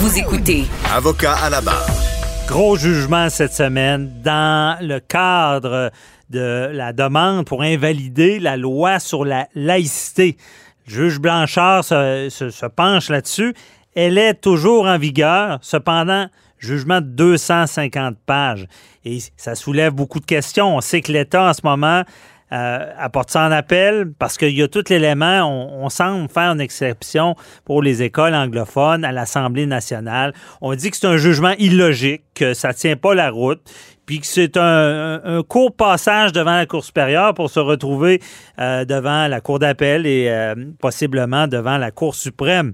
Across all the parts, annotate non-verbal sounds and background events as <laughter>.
Vous écoutez Avocat à la barre. Gros jugement cette semaine dans le cadre de la demande pour invalider la loi sur la laïcité. Le juge Blanchard se, se- se penche là-dessus. Elle est toujours en vigueur. Cependant, jugement de 250 pages. Et ça soulève beaucoup de questions. On sait que l'État, en ce moment, euh, apporte ça en appel parce qu'il y a tout l'élément. On, on semble faire une exception pour les écoles anglophones à l'Assemblée nationale. On dit que c'est un jugement illogique, que ça tient pas la route, puis que c'est un court passage devant la Cour supérieure pour se retrouver euh, devant la Cour d'appel et euh, possiblement devant la Cour suprême.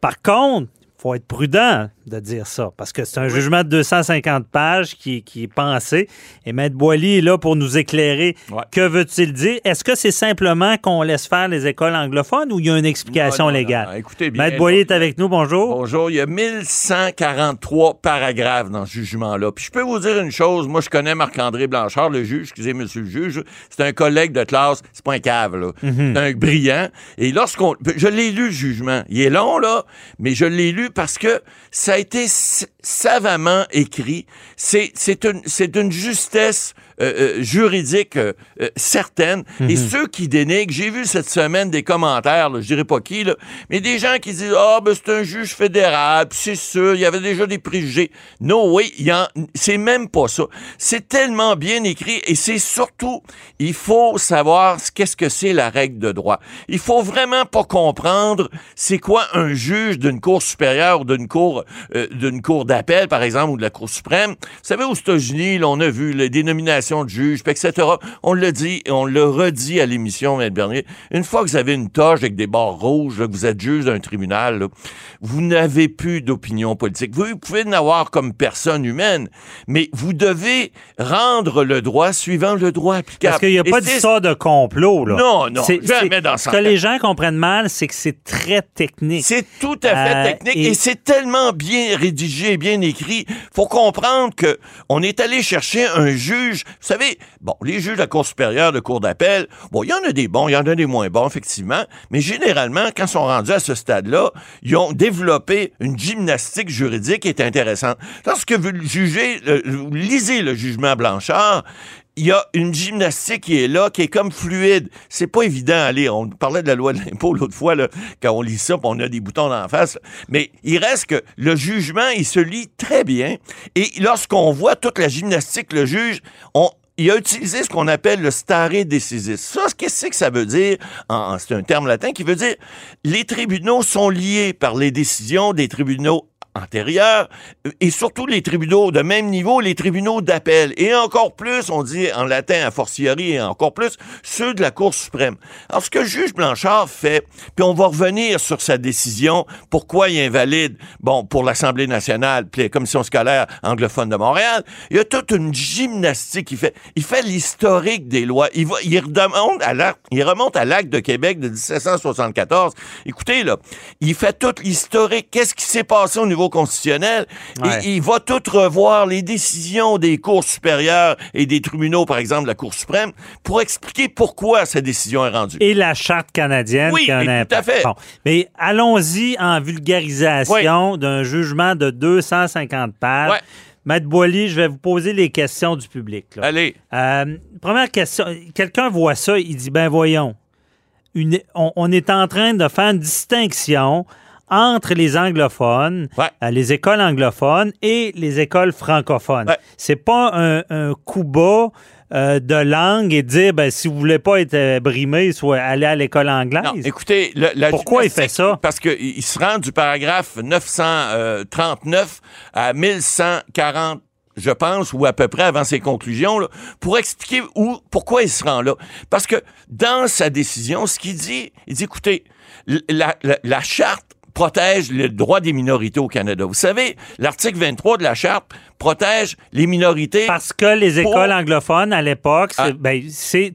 Par contre, faut être prudent de dire ça, parce que c'est un jugement de 250 pages qui, qui est pensé. Et Maître Boily est là pour nous éclairer. Ouais. Que veut-il dire? Est-ce que c'est simplement qu'on laisse faire les écoles anglophones ou il y a une explication Non, non, non, légale? non. Écoutez bien. Maître Boily est avec nous, bonjour. Bonjour, il y a 1143 paragraphes dans ce jugement-là. Puis je peux vous dire une chose, moi je connais Marc-André Blanchard, le juge, excusez monsieur le juge, c'est un collègue de classe, c'est pas un cave, là. C'est un brillant. Et lorsqu'on... Je l'ai lu, le jugement. Il est long, là, mais je l'ai lu parce que ça a été savamment écrit. C'est, c'est, une, c'est d'une justesse euh, euh, juridique euh, euh, certaine. Et ceux qui dénigrent, j'ai vu cette semaine des commentaires, là, je dirais pas qui, là, mais des gens qui disent Ah, ben c'est un juge fédéral, c'est sûr, il y avait déjà des préjugés. Non, oui, il y en- c'est même pas ça. C'est tellement bien écrit et c'est surtout, il faut savoir ce- qu'est-ce que c'est la règle de droit. Il faut vraiment pas comprendre c'est quoi un juge d'une cour supérieure d'une cour, euh, d'une cour d'appel, par exemple, ou de la Cour suprême. Vous savez, aux États-Unis, on a vu les dénominations de juges, etc. On le dit et on le redit à l'émission, Maître Bernier. Une fois que vous avez une toge avec des barres rouges, là, que vous êtes juge d'un tribunal, là, vous n'avez plus d'opinion politique. Vous pouvez en avoir comme personne humaine, mais vous devez rendre le droit suivant le droit applicable. Parce qu'il n'y a pas d'histoire de complot, là. Non, non, jamais dans Ce que les gens comprennent mal, c'est que c'est très technique. C'est tout à fait Euh, technique et, et- c'est tellement bien rédigé, bien écrit. Faut comprendre que on est allé chercher un juge. Vous savez, bon, les juges de la Cour supérieure, de Cour d'appel, bon, il y en a des bons, il y en a des moins bons, effectivement, mais généralement, quand ils sont rendus à ce stade-là, ils ont développé une gymnastique juridique qui est intéressante. Lorsque vous jugez, vous lisez le jugement Blanchard, il y a une gymnastique qui est là, qui est comme fluide. C'est pas évident lire. On parlait de la loi de l'impôt l'autre fois, là, quand on lit ça, on a des boutons en face. Mais il reste que le jugement, il se lit très bien. Et lorsqu'on voit toute la gymnastique, le juge, on, il a utilisé ce qu'on appelle le stare decisis. Ça, qu'est-ce que ça veut dire? C'est un terme latin qui veut dire les tribunaux sont liés par les décisions des tribunaux et surtout les tribunaux de même niveau, les tribunaux d'appel. Et encore plus, on dit en latin a fortiori et encore plus, ceux de la Cour suprême. Alors, ce que juge Blanchard fait, puis on va revenir sur sa décision, pourquoi il invalide, bon, pour l'Assemblée nationale, puis la Commission scolaire anglophone de Montréal, il y a toute une gymnastique qu'il fait. Il fait l'historique des lois. Il, va, il, remonte à l'acte, il remonte à l'acte de Québec de 1774. Écoutez, là, il fait tout l'historique. Qu'est-ce qui s'est passé au niveau constitutionnel? Ouais. Et il va tout revoir les décisions des cours supérieures et des tribunaux, par exemple, de la Cour suprême, pour expliquer pourquoi cette décision est rendue. Et la charte canadienne Oui, qui a un et tout à fait. Bon. Mais allons-y en vulgarisation d'un jugement de 250 pages. Ouais. Maître Boily, je vais vous poser les questions du public. là. Allez. Euh, première question. Quelqu'un voit ça, il dit ben voyons, une- on, on est en train de faire une distinction entre les anglophones, Ouais. euh, les écoles anglophones et les écoles francophones. Ouais. C'est pas un, un coup bas euh, de langue et dire ben si vous voulez pas être euh, brimé, soit aller à l'école anglaise. Non, écoutez, le- la Pourquoi il fait ça? Parce qu'il il se rend du paragraphe 939 à 1140 je pense, ou à peu près avant ses conclusions, là, pour expliquer où, pourquoi il se rend là. Parce que dans sa décision, ce qu'il dit, il dit, écoutez, l- la, la- la charte protège le droit des minorités au Canada. Vous savez, l'article 23 de la charte protège les minorités Parce que les Pour- écoles anglophones, à l'époque, c'est Ah. ben,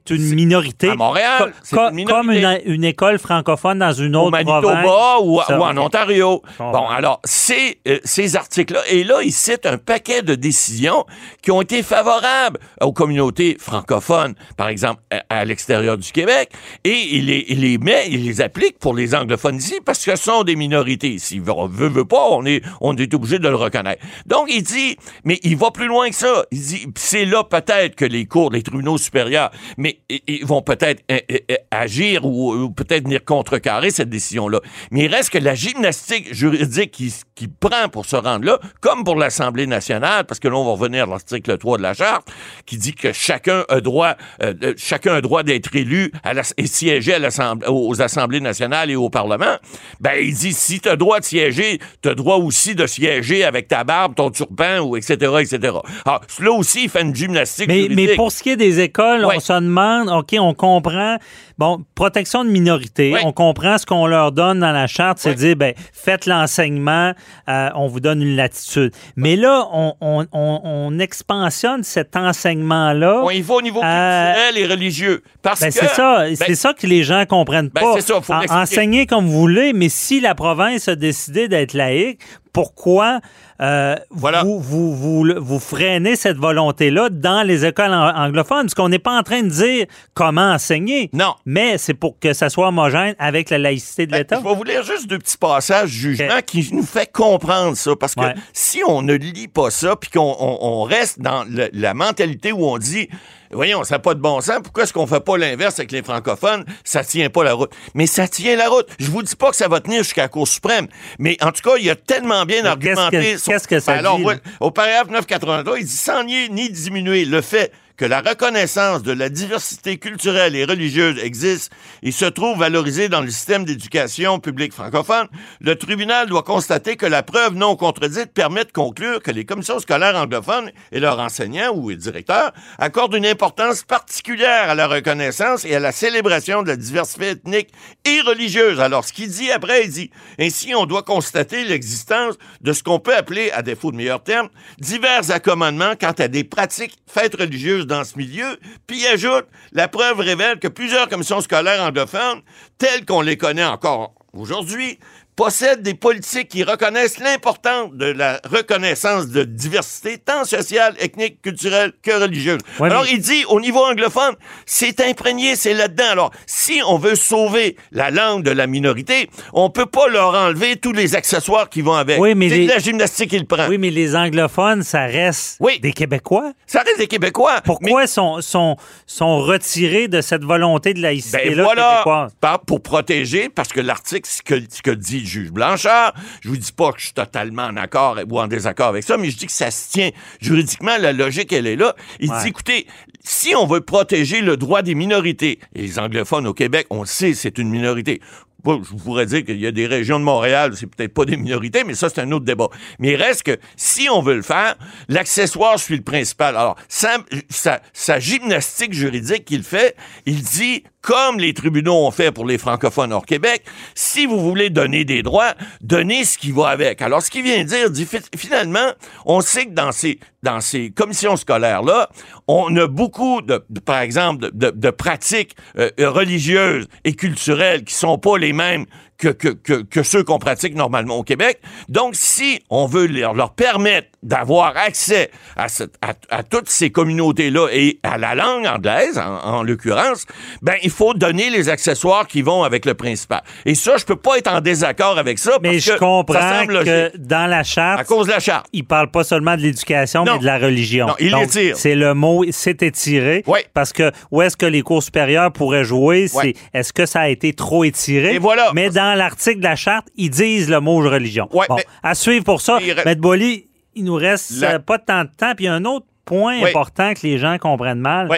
une minorité. à Montréal. C'est une minorité. comme une, une école francophone dans une au autre Manitoba province. ou, en. Ontario. Bon, alors, ces, euh, ces articles-là, et là, ils citent un paquet de décisions qui ont été favorables aux communautés francophones, par exemple, à, à l'extérieur du Québec, et il les, il les met, il les applique pour les anglophones ici, parce que ce sont des minorités minorité. S'il veut, veut, veut pas, on est, on est obligé de le reconnaître. Donc, il dit, mais il va plus loin que ça. Il dit, c'est là peut-être que les cours, les tribunaux supérieurs, mais ils vont peut-être euh, euh, agir ou, peut-être venir contrecarrer cette décision-là. Mais il reste que la gymnastique juridique qui, qui prend pour se rendre là, comme pour l'Assemblée nationale, parce que là, on va revenir à l'article 3 de la Charte, qui dit que chacun a droit, euh, chacun a droit d'être élu à et siéger à l'Assemblée, aux Assemblées nationales et au Parlement. Ben, il dit, si tu as droit de siéger, tu as droit aussi de siéger avec ta barbe, ton turban, ou etc., etc. Alors, là aussi, il fait une gymnastique mais. Mais pour ce qui est des écoles, on se demande, OK, on comprend, bon, protection de minorité, on comprend ce qu'on leur donne dans la charte, c'est dire, ben, faites l'enseignement, euh, on vous donne une latitude. Mais là, on, on, on, expansionne cet enseignement-là. On y va au niveau culturel et religieux. Parce ben, que. C'est ça, c'est ben ça que les gens comprennent ben, pas. Ça, faut enseigner comme vous voulez, mais si la province a décidé d'être laïque, pourquoi euh, vous, vous, vous, vous, freinez cette volonté-là dans les écoles anglophones? Parce qu'on n'est pas en train de dire comment enseigner. Non. Mais c'est pour que ça soit homogène avec la laïcité de l'État. Je vais vous lire juste deux petits passages du jugement qui nous fait comprendre ça. Parce que si on ne lit pas ça, puis qu'on reste dans la mentalité où on dit voyons, ça n'a pas de bon sens. Pourquoi est-ce qu'on fait pas l'inverse avec les francophones? Ça tient pas la route. Mais ça tient la route. Je vous dis pas que ça va tenir jusqu'à la Cour suprême. Mais en tout cas, il y a tellement bien argumenté. Qu'est-ce que, ça Alors, dit? au paragraphe 983, il dit sans nier ni diminuer le fait que la reconnaissance de la diversité culturelle et religieuse existe et se trouve valorisée dans le système d'éducation publique francophone, le tribunal doit constater que la preuve non contredite permet de conclure que les commissions scolaires anglophones et leurs enseignants ou directeurs accordent une importance particulière à la reconnaissance et à la célébration de la diversité ethnique et religieuse. Alors, ce qu'il dit après, il dit, ainsi, on doit constater l'existence de ce qu'on peut appeler, à défaut de meilleurs termes, divers accommodements quant à des pratiques fêtes religieuses dans ce milieu. Puis ajoute, la preuve révèle que plusieurs commissions scolaires anglophones, telles qu'on les connaît encore aujourd'hui, possèdent des politiques qui reconnaissent l'importance de la reconnaissance de diversité, tant sociale, ethnique, culturelle que religieuse. Alors, il dit, au niveau anglophone, c'est imprégné, c'est là-dedans. Alors, si on veut sauver la langue de la minorité, on peut pas leur enlever tous les accessoires qui vont avec. Oui, mais c'est de la gymnastique qu'il prend. Oui, mais les anglophones, ça reste des Québécois. Ça reste des Québécois. Pourquoi sont, sont, sont retirés de cette volonté de laïcité-là ben voilà, pour protéger, parce que l'article, ce que, ce que dit juge Blanchard. Je vous dis pas que je suis totalement en accord ou en désaccord avec ça, mais je dis que ça se tient juridiquement, la logique, elle est là. Il dit, écoutez, si on veut protéger le droit des minorités, et les anglophones au Québec, on sait, c'est une minorité, je pourrais dire qu'il y a des régions de Montréal, c'est peut-être pas des minorités, mais ça, c'est un autre débat. Mais il reste que, si on veut le faire, l'accessoire suit le principal. Alors, sa gymnastique juridique qu'il fait, il dit comme les tribunaux ont fait pour les francophones hors Québec, si vous voulez donner des droits, donnez ce qui va avec. Alors, ce qu'il vient dire, dit, finalement, on sait que dans ces, dans ces commissions scolaires-là, on a beaucoup, de, par exemple, de, de, pratiques euh, religieuses et culturelles qui sont pas les mêmes que, que, que, que ceux qu'on pratique normalement au Québec. Donc, si on veut leur, leur permettre d'avoir accès à, cette, à, à, toutes ces communautés-là et à la langue anglaise, en, en l'occurrence, ben, il faut donner les accessoires qui vont avec le principal. Et ça, je peux pas être en désaccord avec ça. Mais je comprends que dans la charte, à cause de la charte, il parle pas seulement de l'éducation, mais de la religion. Non, il l'étire. C'est le mot, c'est étiré. Oui. Parce que où est-ce que les cours supérieurs pourraient jouer, c'est est-ce que ça a été trop étiré? Et voilà. Mais dans l'article de la charte, ils disent le mot religion. Ouais, bon, mais, à suivre pour ça. Maître Boily, il nous reste La... pas tant de temps. Puis il y a un autre point Oui. important que les gens comprennent mal. Oui.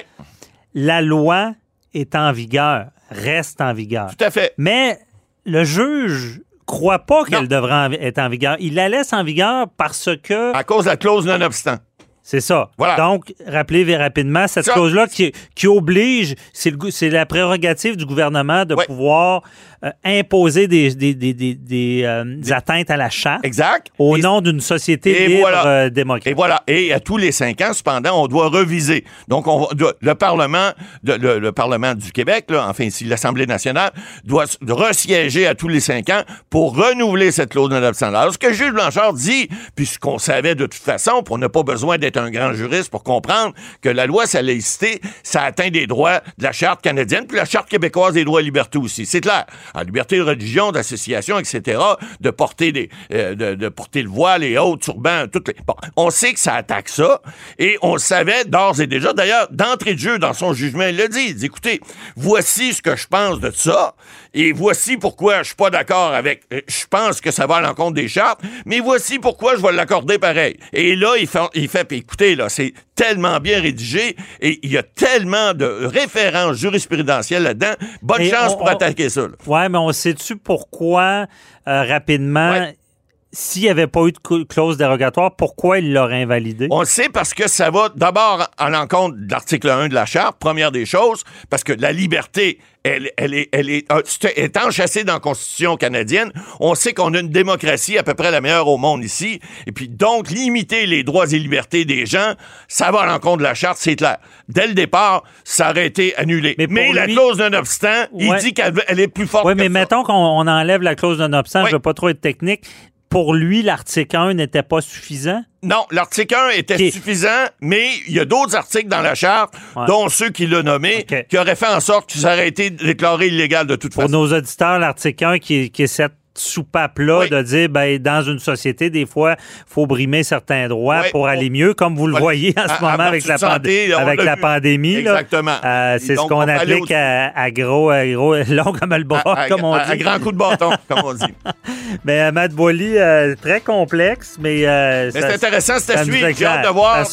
La loi est en vigueur, reste en vigueur. Tout à fait. Mais le juge croit pas qu'elle devrait être en vigueur. Il la laisse en vigueur parce que À cause de la clause non-obstant. C'est ça. Voilà. Donc, rappelez rapidement cette clause-là qui, qui oblige, c'est la prérogative du gouvernement de pouvoir euh, imposer des, des, des, euh, des atteintes à la charte Exact. au Et- nom d'une société et libre voilà. euh, Et démocratique. voilà. Et à tous les cinq ans, cependant, on doit reviser. Donc, on le Parlement, de- le, le Parlement du Québec, là, enfin, ici, l'Assemblée nationale, doit resiéger à tous les cinq ans pour renouveler cette clause non-obstant. Alors, ce que Jules Blanchard dit, puis ce qu'on savait de toute façon, puis on n'a pas besoin d'être un grand juriste pour comprendre que la loi sur la laïcité, ça atteint des droits de la Charte canadienne, puis la Charte québécoise des droits et libertés aussi. C'est clair. La liberté de religion, d'association, etc., de porter, des, euh, de, porter le voile, les hautes turbans, toutes les... Bon, on sait que ça attaque ça, et on le savait d'ores et déjà. D'ailleurs, d'entrée de jeu, dans son jugement, il l'a dit. Il dit, écoutez, voici ce que je pense de ça, et voici pourquoi je suis pas d'accord avec... Euh, je pense que ça va à l'encontre des chartes, mais voici pourquoi je vais l'accorder pareil. Et là, il fait, il fait écoutez, là, c'est tellement bien rédigé et il y a tellement de références jurisprudentielles là-dedans. Bonne chance pour attaquer ça. Oui, mais on sait-tu pourquoi, euh, rapidement, s'il n'y avait pas eu de clause dérogatoire, pourquoi il l'aurait invalidé? On le sait parce que ça va d'abord à l'encontre de l'article 1 de la Charte, première des choses, parce que la liberté, elle, elle, est, elle est, euh, est enchâssée dans la Constitution canadienne. On sait qu'on a une démocratie à peu près la meilleure au monde ici. Et puis, donc, limiter les droits et libertés des gens, ça va à l'encontre de la Charte, c'est clair. Dès le départ, ça aurait été annulé. Mais, la clause d'un obstant, il dit qu'elle est plus forte Oui, mais mettons qu'on enlève la clause d'un obstant, je ne veux pas trop être technique pour lui, l'article 1 n'était pas suffisant? Non, l'article 1 était suffisant, mais il y a d'autres articles dans la charte, dont ceux qu'il a nommés, qui auraient fait en sorte que ça aurait été déclaré illégal de toute façon. Pour nos auditeurs, l'article 1 qui, qui est cette soupape-là de dire, ben, dans une société, des fois, faut brimer certains droits pour aller mieux, comme vous le voyez en ce moment avec, la, avec la pandémie. Exactement. Euh, c'est ce qu'on applique à, gros, gros, long comme le bras, <laughs> comme on dit. À grand coup de bâton, comme on dit. <laughs> mais euh, Matt Boily, euh, très complexe, mais... mais c'est intéressant, c'est à suivre. J'ai hâte de voir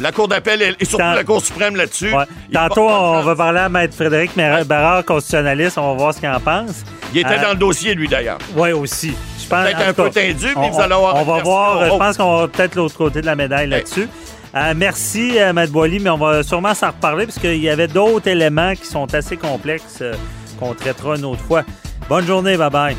la Cour d'appel et, surtout la Cour suprême là-dessus. Tantôt, on va parler à Maître Frédéric Barrard, constitutionnaliste, on va voir ce qu'il en pense. Il était dans le dossier, lui, d'ailleurs. Oui, aussi. Peut-être un peu tendu, mais vous allez avoir. On va voir. Je pense qu'on va peut-être l'autre côté de la médaille là-dessus. Euh, merci, euh, Matt Boily, mais on va sûrement s'en reparler parce qu'il y avait d'autres éléments qui sont assez complexes euh, qu'on traitera une autre fois. Bonne journée, bye bye.